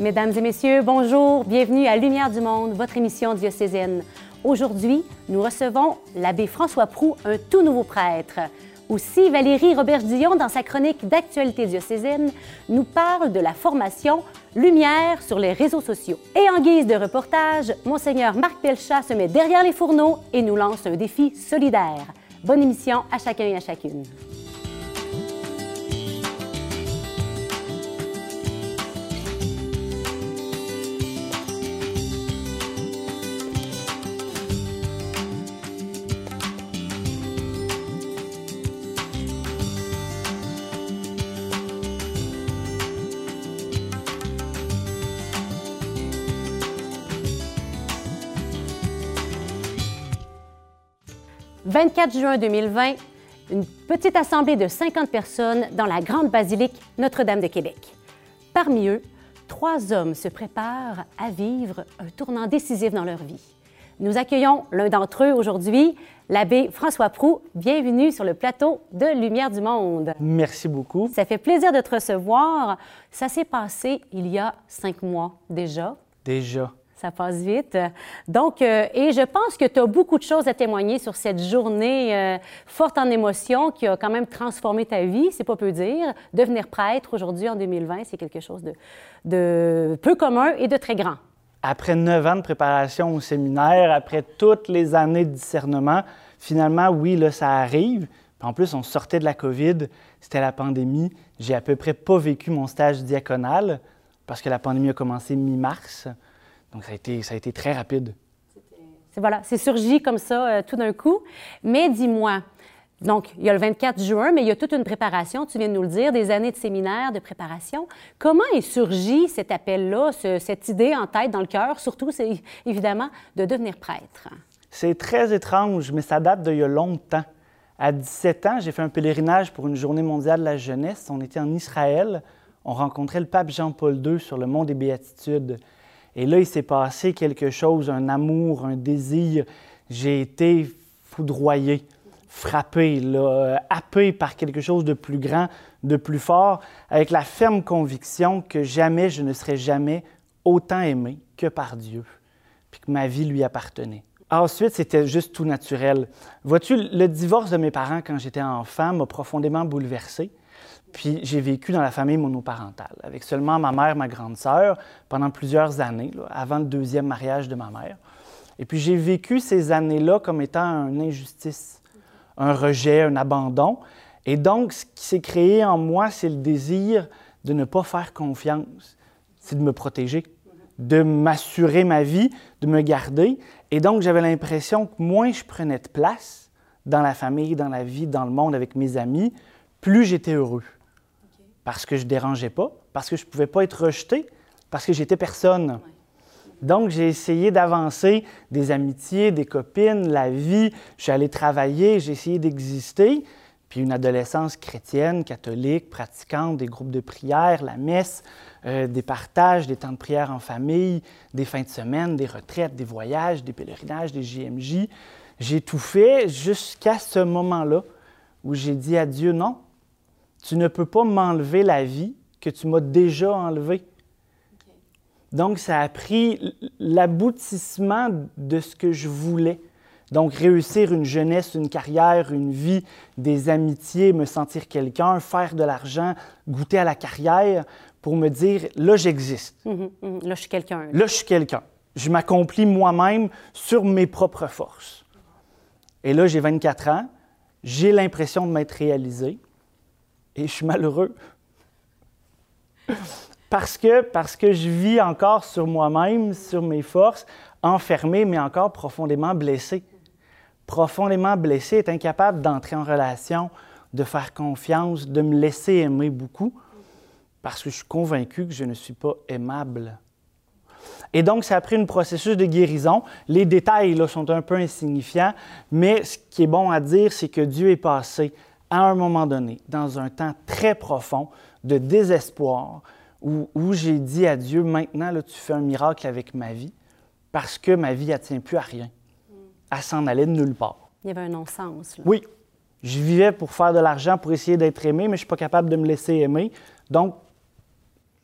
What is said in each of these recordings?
Mesdames et messieurs, bonjour, bienvenue à Lumière du Monde, votre émission diocésaine. Aujourd'hui, nous recevons l'abbé François Prou, un tout nouveau prêtre. Aussi, Valérie Robert-Dillon, dans sa chronique d'actualité diocésaine, nous parle de la formation Lumière sur les réseaux sociaux. Et en guise de reportage, Monseigneur Marc Pelchat se met derrière les fourneaux et nous lance un défi solidaire. Bonne émission à chacun et à chacune. 24 juin 2020, une petite assemblée de 50 personnes dans la grande basilique Notre-Dame de Québec. Parmi eux, trois hommes se préparent à vivre un tournant décisif dans leur vie. Nous accueillons l'un d'entre eux aujourd'hui, l'abbé François Prou. Bienvenue sur le plateau de Lumière du Monde. Merci beaucoup. Ça fait plaisir de te recevoir. Ça s'est passé il y a cinq mois déjà. Déjà. Ça passe vite. Donc, euh, et je pense que tu as beaucoup de choses à témoigner sur cette journée euh, forte en émotions qui a quand même transformé ta vie, c'est pas peu dire. Devenir prêtre aujourd'hui en 2020, c'est quelque chose de, de peu commun et de très grand. Après neuf ans de préparation au séminaire, après toutes les années de discernement, finalement, oui, là, ça arrive. en plus, on sortait de la COVID, c'était la pandémie. J'ai à peu près pas vécu mon stage diaconal parce que la pandémie a commencé mi-mars. Donc, ça a été, ça a été très rapide. C'est voilà, c'est surgi comme ça euh, tout d'un coup. Mais dis-moi, donc, il y a le 24 juin, mais il y a toute une préparation, tu viens de nous le dire, des années de séminaire, de préparation. Comment est surgi cet appel-là, cette idée en tête, dans le cœur, surtout, c'est évidemment, de devenir prêtre? C'est très étrange, mais ça date d'il y a longtemps. À 17 ans, j'ai fait un pèlerinage pour une journée mondiale de la jeunesse. On était en Israël. On rencontrait le pape Jean-Paul II sur le mont des Béatitudes. Et là, il s'est passé quelque chose, un amour, un désir. J'ai été foudroyé, frappé, là, happé par quelque chose de plus grand, de plus fort, avec la ferme conviction que jamais je ne serai jamais autant aimé que par Dieu, puis que ma vie lui appartenait. Ensuite, c'était juste tout naturel. Vois-tu, le divorce de mes parents quand j'étais enfant m'a profondément bouleversé. Puis j'ai vécu dans la famille monoparentale, avec seulement ma mère, ma grande sœur, pendant plusieurs années, avant le deuxième mariage de ma mère. Et puis j'ai vécu ces années-là comme étant une injustice, un rejet, un abandon. Et donc, ce qui s'est créé en moi, c'est le désir de ne pas faire confiance, c'est de me protéger, de m'assurer ma vie, de me garder. Et donc, j'avais l'impression que moins je prenais de place dans la famille, dans la vie, dans le monde, avec mes amis, plus j'étais heureux parce que je ne dérangeais pas, parce que je ne pouvais pas être rejeté, parce que j'étais personne. Donc, j'ai essayé d'avancer des amitiés, des copines, la vie. Je suis allé travailler, j'ai essayé d'exister. Puis une adolescence chrétienne, catholique, pratiquante, des groupes de prière, la messe, euh, des partages, des temps de prière en famille, des fins de semaine, des retraites, des voyages, des pèlerinages, des JMJ. J'ai tout fait jusqu'à ce moment-là où j'ai dit à Dieu non, tu ne peux pas m'enlever la vie que tu m'as déjà enlevée. Donc, ça a pris l'aboutissement de ce que je voulais. Donc, réussir une jeunesse, une carrière, une vie, des amitiés, me sentir quelqu'un, faire de l'argent, goûter à la carrière pour me dire, là, j'existe. Mhm, mhm. Là, je suis quelqu'un. Là, je suis quelqu'un. Je m'accomplis moi-même sur mes propres forces. Et là, j'ai 24 ans. J'ai l'impression de m'être réalisé et je suis malheureux. Parce que, parce que je vis encore sur moi-même, sur mes forces, enfermé, mais encore profondément blessé. Profondément blessé, est incapable d'entrer en relation, de faire confiance, de me laisser aimer beaucoup, parce que je suis convaincu que je ne suis pas aimable. Et donc, ça a pris un processus de guérison. Les détails là, sont un peu insignifiants, mais ce qui est bon à dire, c'est que Dieu est passé à un moment donné, dans un temps très profond de désespoir, où, j'ai dit à Dieu, maintenant, là, tu fais un miracle avec ma vie, parce que ma vie, elle tient plus à rien. Elle s'en allait de nulle part. Il y avait un non-sens. Oui. Je vivais pour faire de l'argent, pour essayer d'être aimé, mais je ne suis pas capable de me laisser aimer. Donc...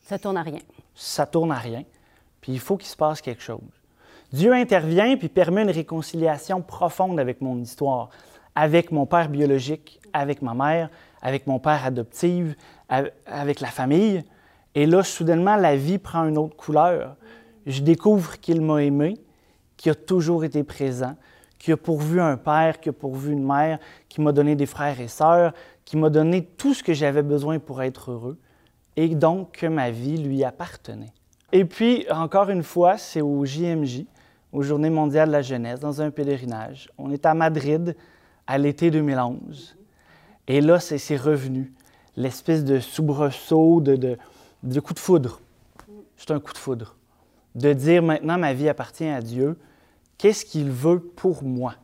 Ça tourne à rien. ça tourne à rien, puis il faut qu'il se passe quelque chose. Dieu intervient puis permet une réconciliation profonde avec mon histoire, avec mon père biologique, avec ma mère, avec mon père adoptif, avec la famille. Et là, soudainement, la vie prend une autre couleur. Je découvre qu'il m'a aimé, qu'il a toujours été présent, qu'il a pourvu un père, qu'il a pourvu une mère, qu'il m'a donné des frères et sœurs, qu'il m'a donné tout ce que j'avais besoin pour être heureux, et donc que ma vie lui appartenait. Et puis, encore une fois, c'est au JMJ, aux Journées mondiales de la jeunesse, dans un pèlerinage. On est à Madrid à l'été 2011. Et là, c'est revenu. L'espèce de soubresaut, de, de, coup de foudre. C'est un coup de foudre. De dire maintenant, ma vie appartient à Dieu. Qu'est-ce qu'il veut pour moi?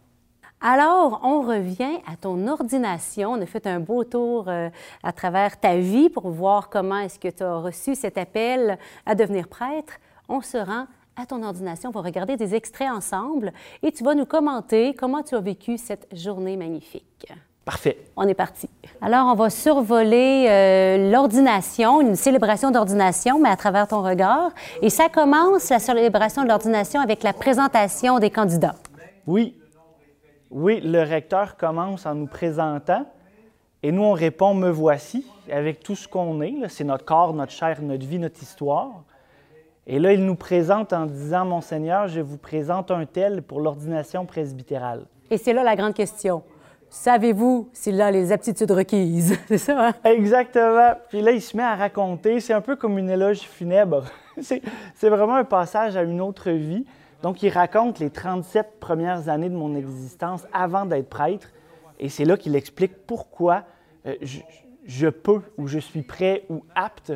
Alors, on revient à ton ordination. On a fait un beau tour euh, à travers ta vie pour voir comment est-ce que tu as reçu cet appel à devenir prêtre. On se rend à ton ordination. On va regarder des extraits ensemble et tu vas nous commenter comment tu as vécu cette journée magnifique. Parfait. On est parti. Alors, on va survoler euh, l'ordination, une célébration d'ordination, mais à travers ton regard. Et ça commence, la célébration de l'ordination, avec la présentation des candidats. Oui, oui, le recteur commence en nous présentant et nous, on répond Me voici, avec tout ce qu'on est. C'est notre corps, notre chair, notre vie, notre histoire. Et là, il nous présente en disant Monseigneur, je vous présente un tel pour l'ordination presbytérale. Et c'est là la grande question. Savez-vous s'il a les aptitudes requises? C'est ça, hein? Exactement. Puis là, il se met à raconter. C'est un peu comme une éloge funèbre. c'est vraiment un passage à une autre vie. Donc, il raconte les 37 premières années de mon existence avant d'être prêtre. Et c'est là qu'il explique pourquoi euh, je, peux, ou je suis prêt, ou apte,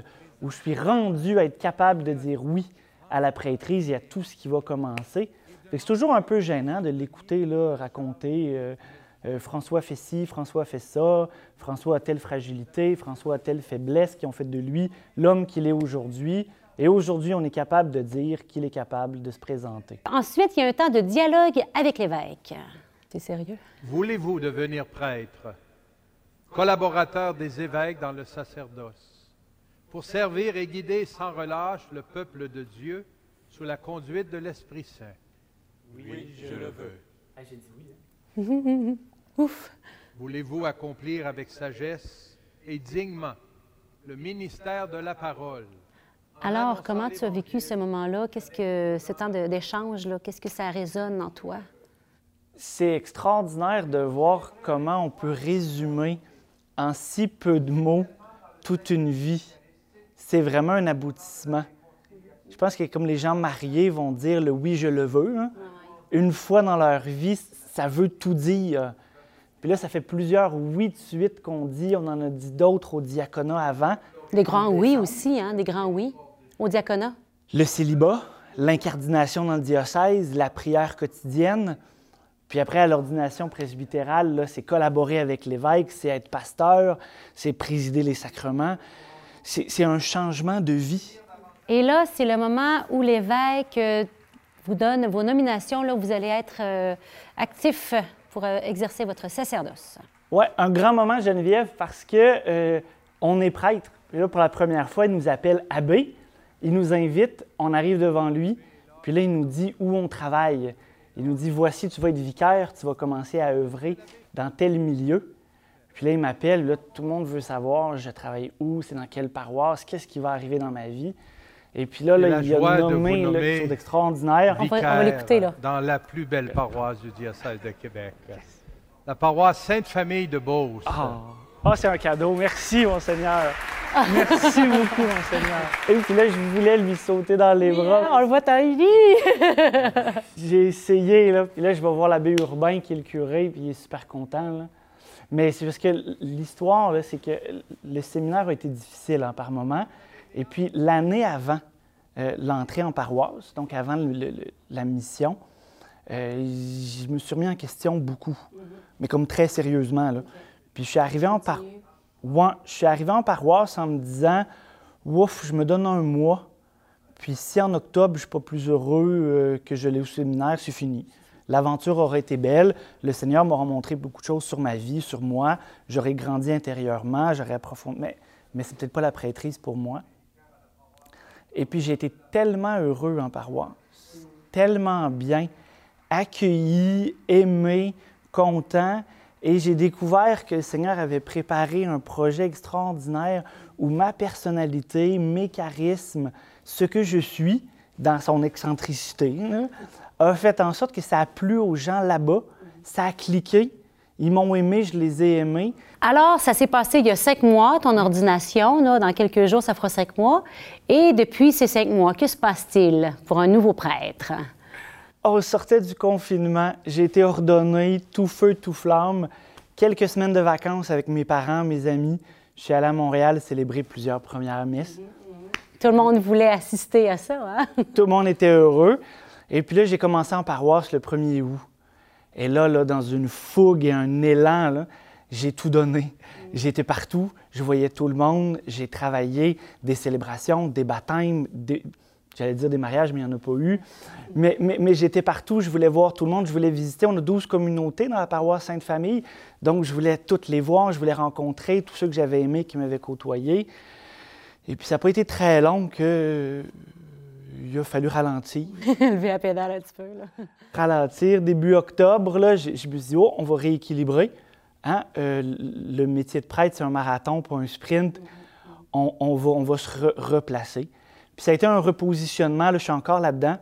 ou je suis rendu à être capable de dire oui à la prêtrise et à tout ce qui va commencer. C'est toujours un peu gênant de l'écouter raconter euh, euh, François fait ci, François fait ça, François a telle fragilité, François a telle faiblesse qui ont fait de lui l'homme qu'il est aujourd'hui. Et aujourd'hui, on est capable de dire qu'il est capable de se présenter. Ensuite, il y a un temps de dialogue avec l'évêque. T'es sérieux? Voulez-vous devenir prêtre, collaborateur des évêques dans le sacerdoce, pour servir et guider sans relâche le peuple de Dieu sous la conduite de l'Esprit Saint? Oui, je le veux. Ah, j'ai dit oui. Hein? Ouf! Voulez-vous accomplir avec sagesse et dignement le ministère de la parole? Alors, comment tu as vécu ce moment-là? Qu'est-ce que ce temps d'échange, qu'est-ce que ça résonne en toi? C'est extraordinaire de voir comment on peut résumer en si peu de mots toute une vie. C'est vraiment un aboutissement. Je pense que comme les gens mariés vont dire le oui, je le veux, hein, une fois dans leur vie, ça veut tout dire. Puis là, ça fait plusieurs oui de suite qu'on dit. On en a dit d'autres au diaconat avant. Des grands oui aussi, hein? Des grands oui au diaconat? Le célibat, l'incardination dans le diocèse, la prière quotidienne. Puis après, à l'ordination presbytérale, c'est collaborer avec l'évêque, c'est être pasteur, c'est présider les sacrements. C'est un changement de vie. Et là, c'est le moment où l'évêque euh, vous donne vos nominations. Là, vous allez être euh, actif pour euh, exercer votre sacerdoce. Oui, un grand moment, Geneviève, parce que on est prêtre. Et là, pour la première fois, il nous appelle abbé. Il nous invite, on arrive devant lui, puis là, il nous dit où on travaille. Il nous dit, voici, tu vas être vicaire, tu vas commencer à œuvrer dans tel milieu. Puis là, il m'appelle, là, tout le monde veut savoir, je travaille où, c'est dans quelle paroisse, qu'est-ce qui va arriver dans ma vie. Et puis là, là il a nommé quelque chose d'extraordinaire. On va, l'écouter, là. Dans la plus belle paroisse du diocèse de Québec. La paroisse Sainte-Famille de Beauce. Ah, oh, c'est un cadeau. Merci, Monseigneur. Merci beaucoup, Monseigneur. Et puis là, je voulais lui sauter dans les bras. on le voit J'ai essayé, là. Puis là, je vais voir l'abbé Urbain, qui est le curé, puis il est super content, là. Mais c'est parce que l'histoire, c'est que le séminaire a été difficile hein, par moment. Et puis, l'année avant euh, l'entrée en paroisse, donc avant la mission, euh, je me suis remis en question beaucoup, mais comme très sérieusement. Là. Puis, je suis arrivé en paroisse je suis arrivé en paroisse en me disant Ouf, je me donne un mois. Puis si en octobre, je ne suis pas plus heureux euh, que je l'ai au séminaire, c'est fini. L'aventure aurait été belle. Le Seigneur m'aura montré beaucoup de choses sur ma vie, sur moi. J'aurais grandi intérieurement, j'aurais approfondi. Mais, mais c'est peut-être pas la prêtrise pour moi. Et puis j'ai été tellement heureux en paroisse, tellement bien, accueilli, aimé, content. Et j'ai découvert que le Seigneur avait préparé un projet extraordinaire où ma personnalité, mes charismes, ce que je suis dans son excentricité, a fait en sorte que ça a plu aux gens là-bas, ça a cliqué. Ils m'ont aimé, je les ai aimés. Alors, ça s'est passé il y a cinq mois, ton ordination. Là, dans quelques jours, ça fera cinq mois. Et depuis ces cinq mois, que se passe-t-il pour un nouveau prêtre? On sortait du confinement. J'ai été ordonné tout feu, tout flamme. Quelques semaines de vacances avec mes parents, mes amis. Je suis allé à Montréal célébrer plusieurs premières messes. Tout le monde voulait assister à ça, hein? Tout le monde était heureux. Et puis là, j'ai commencé en paroisse le 1er août. Et là, là dans une fougue et un élan, j'ai tout donné. J'étais partout, je voyais tout le monde, j'ai travaillé des célébrations, des baptêmes, j'allais dire des mariages, mais il n'y en a pas eu. Mais, mais, j'étais partout, je voulais voir tout le monde, je voulais visiter. On a 12 communautés dans la paroisse Sainte-Famille, donc je voulais toutes les voir, je voulais rencontrer tous ceux que j'avais aimés, qui m'avaient côtoyé. Et puis ça n'a pas été très long que il a fallu ralentir. Lever la pédale un petit peu. Là. Ralentir. Début octobre, là, je, me suis dit, oh, on va rééquilibrer. Hein? Euh, le métier de prêtre, c'est un marathon, pas un sprint. On, va, on va, se replacer. Puis ça a été un repositionnement, là, je suis encore là-dedans,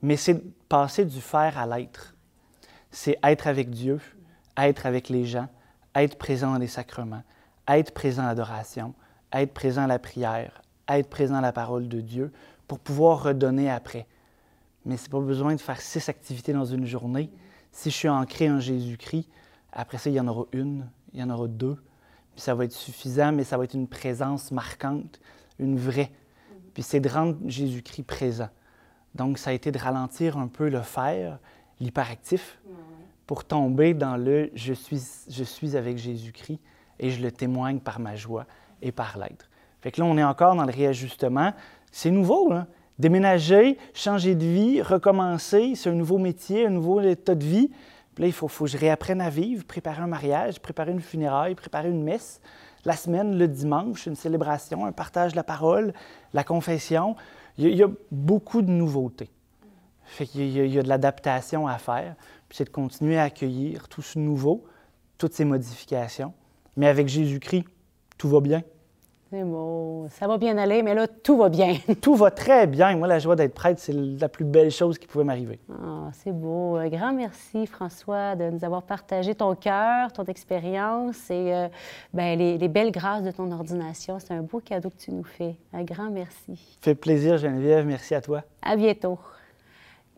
mais c'est passer du faire à l'être. C'est être avec Dieu, être avec les gens, être présent dans les sacrements, être présent à l'adoration, être présent à la prière, être présent à la parole de Dieu, pour pouvoir redonner après. Mais c'est pas besoin de faire six activités dans une journée. Si je suis ancré en Jésus-Christ, après ça, il y en aura une, il y en aura deux. Puis ça va être suffisant, mais ça va être une présence marquante, une vraie. Puis c'est de rendre Jésus-Christ présent. Donc, ça a été de ralentir un peu le faire, l'hyperactif, pour tomber dans le je suis, je suis avec Jésus-Christ et je le témoigne par ma joie et par l'être. Fait que là, on est encore dans le réajustement. C'est nouveau, hein? Déménager, changer de vie, recommencer, c'est un nouveau métier, un nouveau état de vie. Puis là, il faut, que je réapprenne à vivre, préparer un mariage, préparer une funéraille, préparer une messe. La semaine, le dimanche, une célébration, un partage de la parole, la confession. Il y a, beaucoup de nouveautés. Fait y, y, a de l'adaptation à faire. Puis c'est de continuer à accueillir tout ce nouveau, toutes ces modifications. Mais avec Jésus-Christ, tout va bien. C'est beau. Ça va bien aller, mais là, tout va bien. tout va très bien. Moi, la joie d'être prêtre, c'est la plus belle chose qui pouvait m'arriver. Ah, c'est beau. Un grand merci, François, de nous avoir partagé ton cœur, ton expérience et euh, ben, les, les, belles grâces de ton ordination. C'est un beau cadeau que tu nous fais. Un grand merci. fait plaisir, Geneviève. Merci à toi. À bientôt.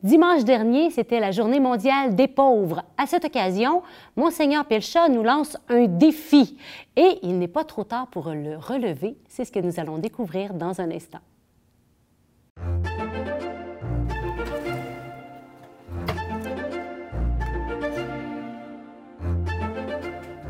Dimanche dernier, c'était la journée mondiale des pauvres. À cette occasion, Monseigneur Pelcha nous lance un défi et il n'est pas trop tard pour le relever. C'est ce que nous allons découvrir dans un instant.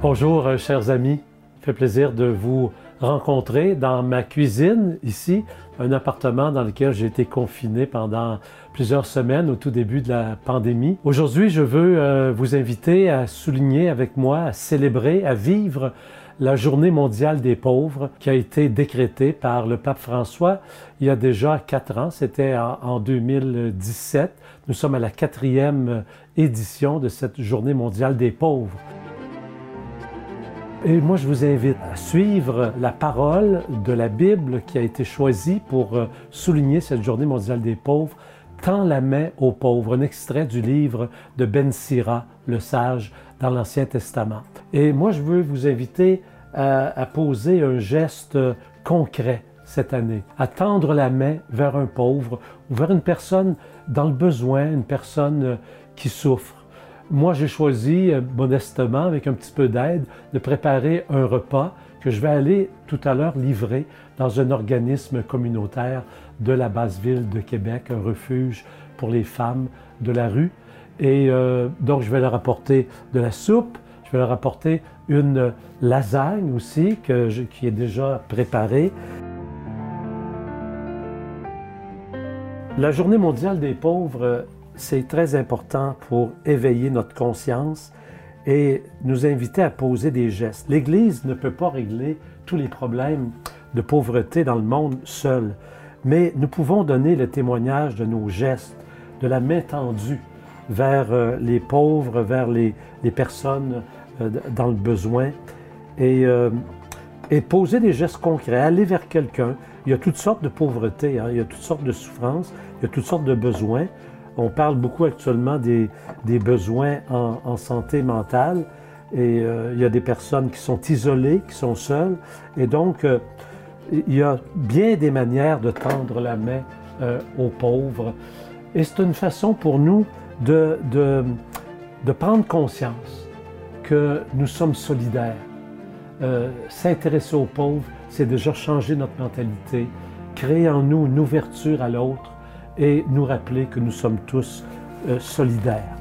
Bonjour, euh, chers amis. Fait plaisir de vous rencontrer dans ma cuisine ici, un appartement dans lequel j'ai été confiné pendant plusieurs semaines au tout début de la pandémie. Aujourd'hui, je veux euh, vous inviter à souligner avec moi, à célébrer, à vivre la journée mondiale des pauvres qui a été décrétée par le pape François il y a déjà quatre ans, c'était en 2017. Nous sommes à la quatrième édition de cette journée mondiale des pauvres. Et moi, je vous invite à suivre la parole de la Bible qui a été choisie pour euh, souligner cette journée mondiale des pauvres. Tend la main aux pauvres, un extrait du livre de Ben Sira, le sage, dans l'Ancien Testament. Et moi, je veux vous inviter à, à poser un geste concret cette année, à tendre la main vers un pauvre ou vers une personne dans le besoin, une personne euh, qui souffre. Moi, j'ai choisi euh, modestement, avec un petit peu d'aide, de préparer un repas que je vais aller tout à l'heure livrer dans un organisme communautaire de la basse ville de Québec, un refuge pour les femmes de la rue. Et euh, donc, je vais leur apporter de la soupe, je vais leur apporter une lasagne aussi qui est déjà préparée. La Journée mondiale des pauvres c'est très important pour éveiller notre conscience et nous inviter à poser des gestes. L'Église ne peut pas régler tous les problèmes de pauvreté dans le monde seule. mais nous pouvons donner le témoignage de nos gestes, de la main tendue vers euh, les pauvres, vers les, personnes euh, dans le besoin, et, euh, et, poser des gestes concrets, aller vers quelqu'un. Il y a toutes sortes de pauvreté, hein, il y a toutes sortes de souffrances, il y a toutes sortes de besoins. On parle beaucoup actuellement des, besoins en, santé mentale, et il y a des personnes qui sont isolées, qui sont seules, et donc il y a bien des manières de tendre la main euh, aux pauvres. Et c'est une façon pour nous de, prendre conscience que nous sommes solidaires. Euh, S'intéresser aux pauvres, c'est déjà changer notre mentalité, créer en nous une ouverture à l'autre et nous rappeler que nous sommes tous euh, solidaires.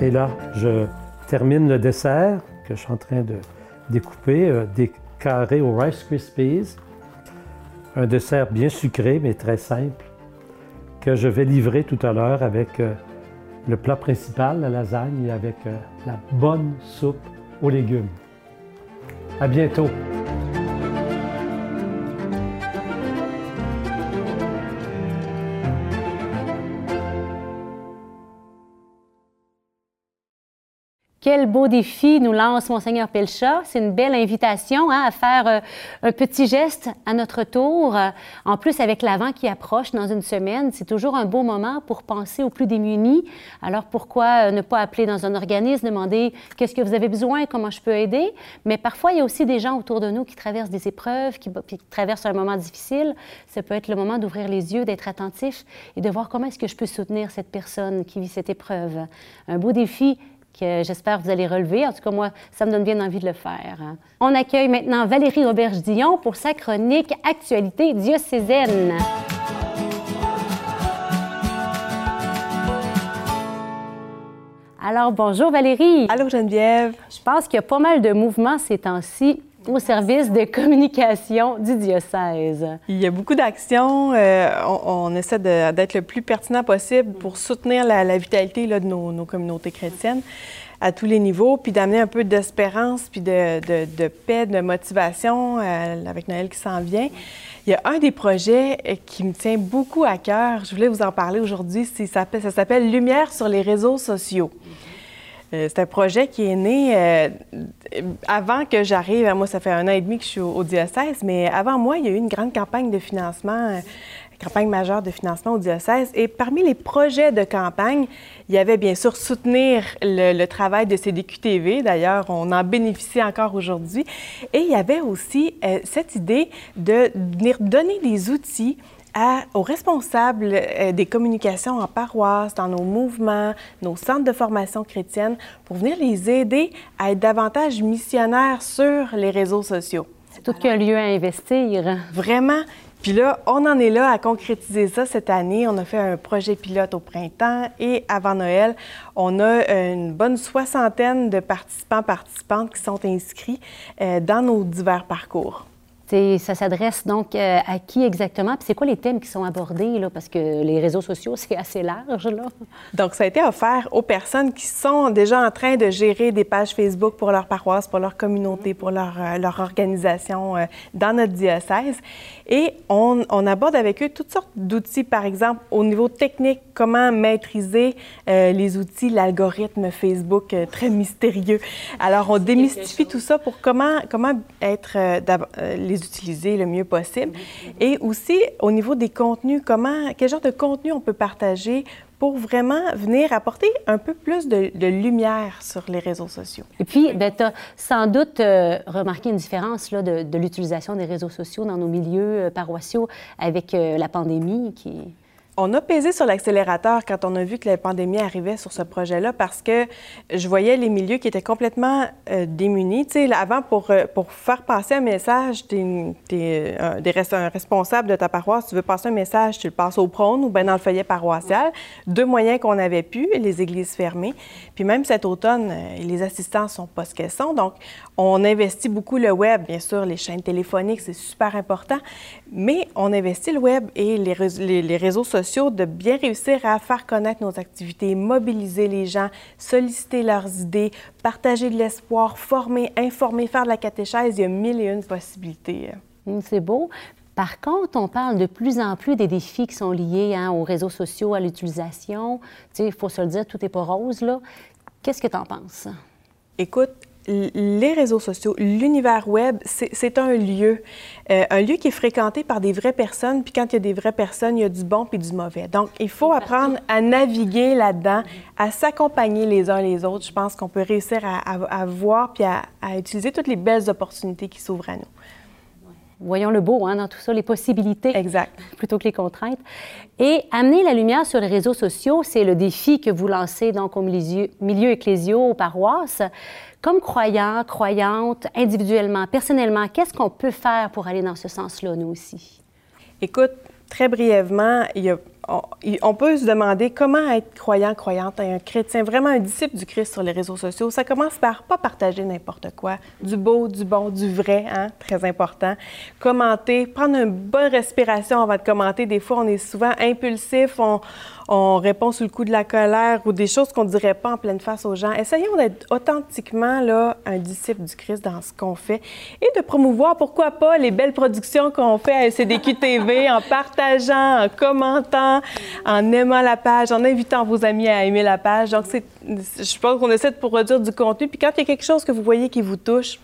Et là, je termine le dessert que je suis en train de découper, euh, des carrés au Rice Krispies. Un dessert bien sucré, mais très simple, que je vais livrer tout à l'heure avec euh, le plat principal, la lasagne, et avec la bonne soupe aux légumes. À bientôt! Quel beau défi nous lance Monseigneur Pelcha. C'est une belle invitation hein, à faire euh, un petit geste à notre tour. en plus, avec l'avant qui approche dans une semaine, c'est toujours un beau moment pour penser aux plus démunis. Alors pourquoi euh, ne pas appeler dans un organisme, demander qu'est-ce que vous avez besoin, comment je peux aider? Mais parfois, il y a aussi des gens autour de nous qui traversent des épreuves, qui, qui traversent un moment difficile. Ça peut être le moment d'ouvrir les yeux, d'être attentif et de voir comment est-ce que je peux soutenir cette personne qui vit cette épreuve. Un beau défi que j'espère que vous allez relever. En tout cas, moi, ça me donne bien envie de le faire. Hein. On accueille maintenant Valérie Roberge-Dillon pour sa chronique Actualité diocésaine. Alors, bonjour Valérie. Allô Geneviève. Je pense qu'il y a pas mal de mouvements ces temps-ci au service de communication du diocèse. Il y a beaucoup d'actions. Euh, on, essaie d'être le plus pertinent possible pour soutenir la, vitalité de nos, communautés chrétiennes à tous les niveaux, puis d'amener un peu d'espérance, puis de, paix, de motivation euh, avec Noël qui s'en vient. Il y a un des projets euh, qui me tient beaucoup à cœur. Je voulais vous en parler aujourd'hui. Ça s'appelle Lumière sur les réseaux sociaux. Euh, c'est un projet qui est né euh, avant que j'arrive. Moi, ça fait un an et demi que je suis au, diocèse, mais avant moi, il y a eu une grande campagne de financement, euh, campagne majeure de financement au diocèse. Et parmi les projets de campagne, il y avait bien sûr soutenir le, travail de CDQ-TV. D'ailleurs, on en bénéficie encore aujourd'hui. Et il y avait aussi cette idée de venir donner des outils aux responsables euh, des communications en paroisse, dans nos mouvements, nos centres de formation chrétienne, pour venir les aider à être davantage missionnaires sur les réseaux sociaux. C'est tout qu'un lieu à investir. Vraiment. Puis là, on en est là à concrétiser ça cette année. On a fait un projet pilote au printemps et avant Noël, on a une bonne soixantaine de participants, participantes qui sont inscrits euh, dans nos divers parcours ça s'adresse donc euh, à qui exactement? Puis c'est quoi les thèmes qui sont abordés? Là? Parce que les réseaux sociaux, c'est assez large. Là. Donc, ça a été offert aux personnes qui sont déjà en train de gérer des pages Facebook pour leur paroisse, pour leur communauté, pour leur, euh, leur organisation euh, dans notre diocèse. Et on, on, aborde avec eux toutes sortes d'outils, par exemple, au niveau technique, comment maîtriser les outils, l'algorithme Facebook très mystérieux. Alors, on démystifie tout ça pour comment, comment être les utiliser le mieux possible. Et aussi, au niveau des contenus, comment, quel genre de contenu on peut partager pour vraiment venir apporter un peu plus de, lumière sur les réseaux sociaux? Et puis, ben, tu as sans doute euh, remarqué une différence là, de, de l'utilisation des réseaux sociaux dans nos milieux euh, paroissiaux avec euh, la pandémie qui... On a pesé sur l'accélérateur quand on a vu que la pandémie arrivait sur ce projet-là parce que je voyais les milieux qui étaient complètement euh, démunis. Tu sais, avant, pour, euh, pour faire passer un message, tu es, euh, un responsable de ta paroisse, tu veux passer un message, tu le passes au prône ou bien dans le feuillet paroissial. Deux moyens qu'on avait pu, les églises fermées. Puis même cet automne, les assistants sont pas ce qu'elles sont. Donc, On investit beaucoup le web, bien sûr, les chaînes téléphoniques, c'est super important, mais on investit le web et les, les, réseaux sociaux de bien réussir à faire connaître nos activités, mobiliser les gens, solliciter leurs idées, partager de l'espoir, former, informer, faire de la catéchèse. Il y a mille et une possibilités. Hum, c'est beau. Par contre, on parle de plus en plus des défis qui sont liés hein, aux réseaux sociaux, à l'utilisation. Tu sais, il faut se le dire, tout n'est pas rose, là. Qu'est-ce que tu en penses? Écoute, les réseaux sociaux, l'univers web, c'est un lieu, euh, un lieu qui est fréquenté par des vraies personnes. Puis quand il y a des vraies personnes, il y a du bon puis du mauvais. Donc, il faut apprendre à naviguer là-dedans, à s'accompagner les uns les autres. Je pense qu'on peut réussir à, voir puis à, à utiliser toutes les belles opportunités qui s'ouvrent à nous voyons le beau hein, dans tout ça, les possibilités exact. plutôt que les contraintes. Et amener la lumière sur les réseaux sociaux, c'est le défi que vous lancez donc au milieu, milieu ecclésiaux, aux paroisses. Comme croyants, croyantes, individuellement, personnellement, qu'est-ce qu'on peut faire pour aller dans ce sens-là, nous aussi? Écoute, très brièvement, on, peut se demander comment être croyant, croyante, un chrétien, vraiment un disciple du Christ sur les réseaux sociaux. Ça commence par pas partager n'importe quoi, du beau, du bon, du vrai, hein, très important. Commenter, prendre une bonne respiration avant de commenter. Des fois, on est souvent impulsif, on répond sous le coup de la colère ou des choses qu'on ne dirait pas en pleine face aux gens. Essayons d'être authentiquement là, un disciple du Christ dans ce qu'on fait et de promouvoir, pourquoi pas, les belles productions qu'on fait à SCDQ TV en partageant, en commentant, en aimant la page, en invitant vos amis à aimer la page. Donc, je pense qu'on essaie de produire du contenu. Puis quand il y a quelque chose que vous voyez qui vous touche,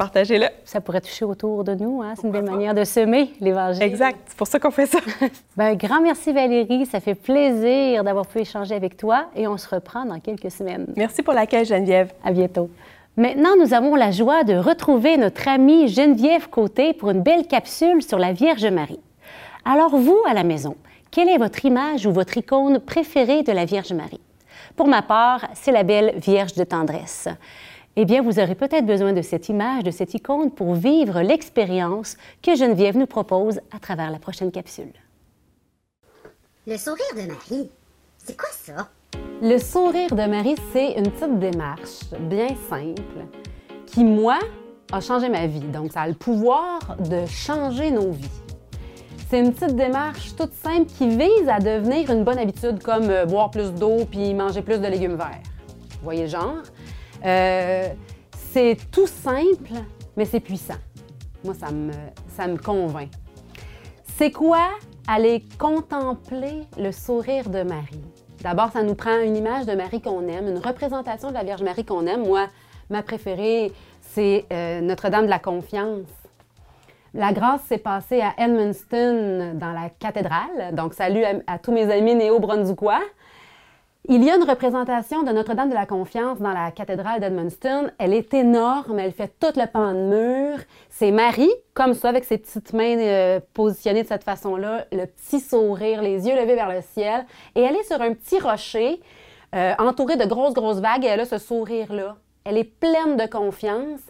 partagez-le. Ça pourrait toucher autour de nous. Hein? C'est une belle manière de semer l'Évangile. Exact. C'est pour ça qu'on fait ça. ben, grand merci, Valérie. Ça fait plaisir d'avoir pu échanger avec toi et on se reprend dans quelques semaines. Merci pour l'accueil, Geneviève. À bientôt. Maintenant, nous avons la joie de retrouver notre amie Geneviève Côté pour une belle capsule sur la Vierge Marie. Alors, vous, à la maison, quelle est votre image ou votre icône préférée de la Vierge Marie? Pour ma part, c'est la belle Vierge de tendresse eh bien, vous aurez peut-être besoin de cette image, de cette icône pour vivre l'expérience que Geneviève nous propose à travers la prochaine capsule. Le sourire de Marie, c'est quoi ça? Le sourire de Marie, c'est une petite démarche bien simple qui, moi, a changé ma vie. Donc, ça a le pouvoir de changer nos vies. C'est une petite démarche toute simple qui vise à devenir une bonne habitude comme euh, boire plus d'eau puis manger plus de légumes verts. Vous voyez le genre? Euh, c'est tout simple, mais c'est puissant. Moi, ça me, ça me convainc. C'est quoi aller contempler le sourire de Marie? D'abord, ça nous prend une image de Marie qu'on aime, une représentation de la Vierge Marie qu'on aime. Moi, ma préférée, c'est euh, Notre-Dame de la Confiance. La grâce s'est passée à Edmundston, dans la cathédrale. Donc, salut à, à tous mes amis néo-brunswickois. Il y a une représentation de Notre-Dame de la Confiance dans la cathédrale d'Edmundston. Elle est énorme, elle fait tout le pan de mur. C'est Marie, comme ça, avec ses petites mains euh, positionnées de cette façon-là, le petit sourire, les yeux levés vers le ciel. Et elle est sur un petit rocher, euh, entourée de grosses, grosses vagues, et elle a ce sourire-là. Elle est pleine de confiance.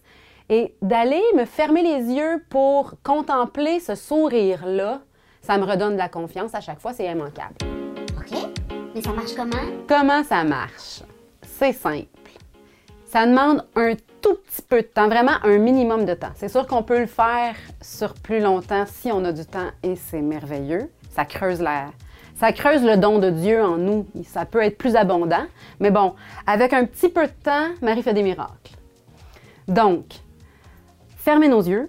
Et d'aller me fermer les yeux pour contempler ce sourire-là, ça me redonne de la confiance à chaque fois, c'est immanquable. Mais ça marche comment? Comment ça marche? C'est simple. Ça demande un tout petit peu de temps, vraiment un minimum de temps. C'est sûr qu'on peut le faire sur plus longtemps si on a du temps et c'est merveilleux. Ça creuse la, ça creuse le don de Dieu en nous. Ça peut être plus abondant. Mais bon, avec un petit peu de temps, Marie fait des miracles. Donc, fermez nos yeux,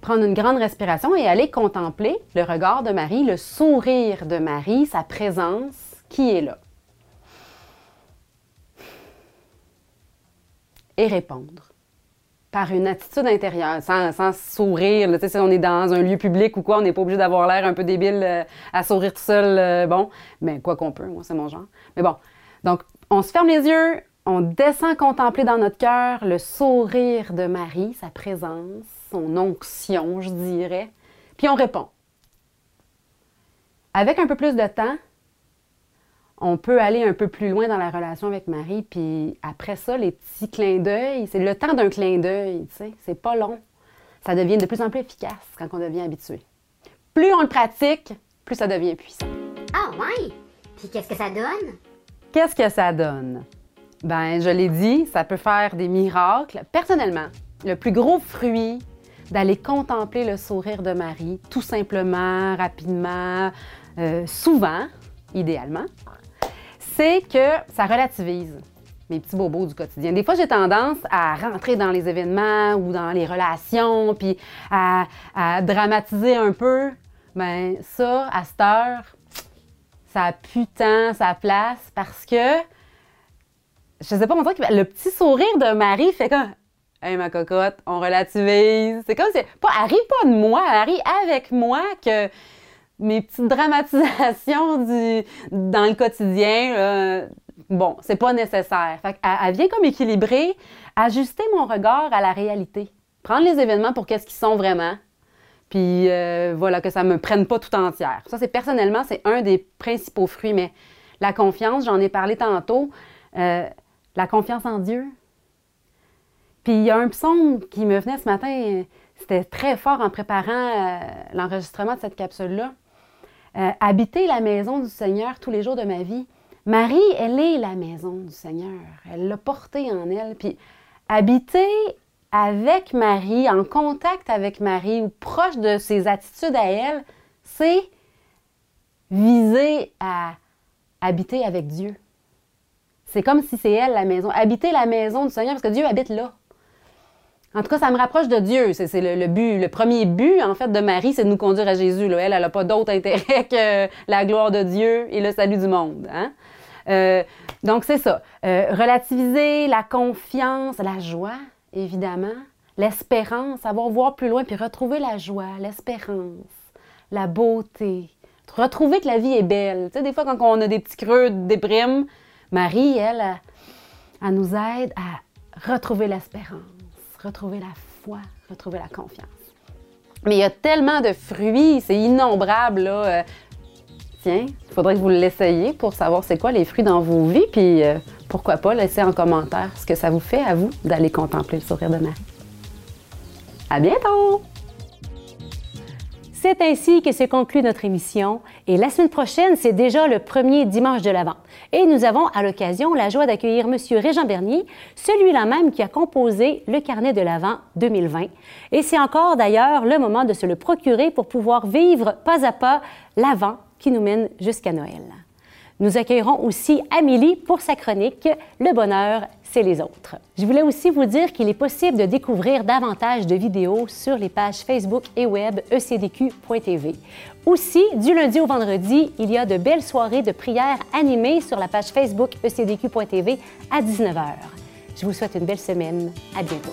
prendre une grande respiration et aller contempler le regard de Marie, le sourire de Marie, sa présence qui est là. Et répondre par une attitude intérieure, sans, sourire. si on est dans un lieu public ou quoi, on n'est pas obligé d'avoir l'air un peu débile euh, à sourire seul. Euh, bon, mais quoi qu'on peut, moi, c'est mon genre. Mais bon, donc, on se ferme les yeux, on descend contempler dans notre cœur le sourire de Marie, sa présence, son onction, je dirais, puis on répond. Avec un peu plus de temps, on peut aller un peu plus loin dans la relation avec Marie, puis après ça, les petits clins d'œil, c'est le temps d'un clin d'œil, tu sais, c'est pas long. Ça devient de plus en plus efficace quand on devient habitué. Plus on le pratique, plus ça devient puissant. Ah ouais? Puis qu'est-ce que ça donne? Qu'est-ce que ça donne? Ben, je l'ai dit, ça peut faire des miracles. Personnellement, le plus gros fruit d'aller contempler le sourire de Marie, tout simplement, rapidement, euh, souvent, idéalement, c'est que ça relativise mes petits bobos du quotidien. Des fois, j'ai tendance à rentrer dans les événements ou dans les relations, puis à, dramatiser un peu. Mais ben, ça, à cette heure, ça a plus tant sa place parce que, je sais pas, mon truc, le petit sourire de Marie fait comme Hey, ma cocotte, on relativise. C'est comme si. Pas, elle pas de moi, elle rit avec moi que mes petites dramatisations du, dans le quotidien, bon, c'est pas nécessaire. Fait elle, vient comme équilibrer, ajuster mon regard à la réalité. Prendre les événements pour qu'est-ce qu'ils sont vraiment. Puis euh, voilà, que ça me prenne pas tout entière. Ça, c'est personnellement, c'est un des principaux fruits. Mais la confiance, j'en ai parlé tantôt, euh, la confiance en Dieu, puis il y a un psaume qui me venait ce matin, c'était très fort en préparant euh, l'enregistrement de cette capsule-là. Euh, habiter la maison du Seigneur tous les jours de ma vie. Marie, elle est la maison du Seigneur. Elle l'a portée en elle. Puis habiter avec Marie, en contact avec Marie ou proche de ses attitudes à elle, c'est viser à habiter avec Dieu. C'est comme si c'est elle la maison. Habiter la maison du Seigneur parce que Dieu habite là. En tout cas, ça me rapproche de Dieu. C'est le, but. Le premier but, en fait, de Marie, c'est de nous conduire à Jésus. Elle, elle n'a pas d'autre intérêt que la gloire de Dieu et le salut du monde. Hein. Euh, donc, c'est ça. Euh, relativiser la confiance, la joie, évidemment, l'espérance, savoir voir plus loin, puis retrouver la joie, l'espérance, la beauté, retrouver que la vie est belle. Tu sais, des fois, quand on a des petits creux de déprime, Marie, elle, elle nous aide à retrouver l'espérance retrouver la foi, retrouver la confiance. Mais il y a tellement de fruits, c'est innombrable. Là. Euh, tiens, il faudrait que vous l'essayiez pour savoir c'est quoi les fruits dans vos vies, puis euh, pourquoi pas laisser en commentaire ce que ça vous fait à vous d'aller contempler le sourire de Marie. À bientôt! C'est ainsi que se conclut notre émission et la semaine prochaine, c'est déjà le premier dimanche de l'Avent. Et nous avons à l'occasion la joie d'accueillir M. Régent Bernier, celui-là même qui a composé le carnet de l'Avent 2020. Et c'est encore d'ailleurs le moment de se le procurer pour pouvoir vivre pas à pas l'Avent qui nous mène jusqu'à Noël. Nous accueillerons aussi Amélie pour sa chronique Le bonheur, c'est les autres. Je voulais aussi vous dire qu'il est possible de découvrir davantage de vidéos sur les pages Facebook et web ecdq.tv. Aussi, du lundi au vendredi, il y a de belles soirées de prières animées sur la page Facebook ecdq.tv à 19h. Je vous souhaite une belle semaine. À bientôt.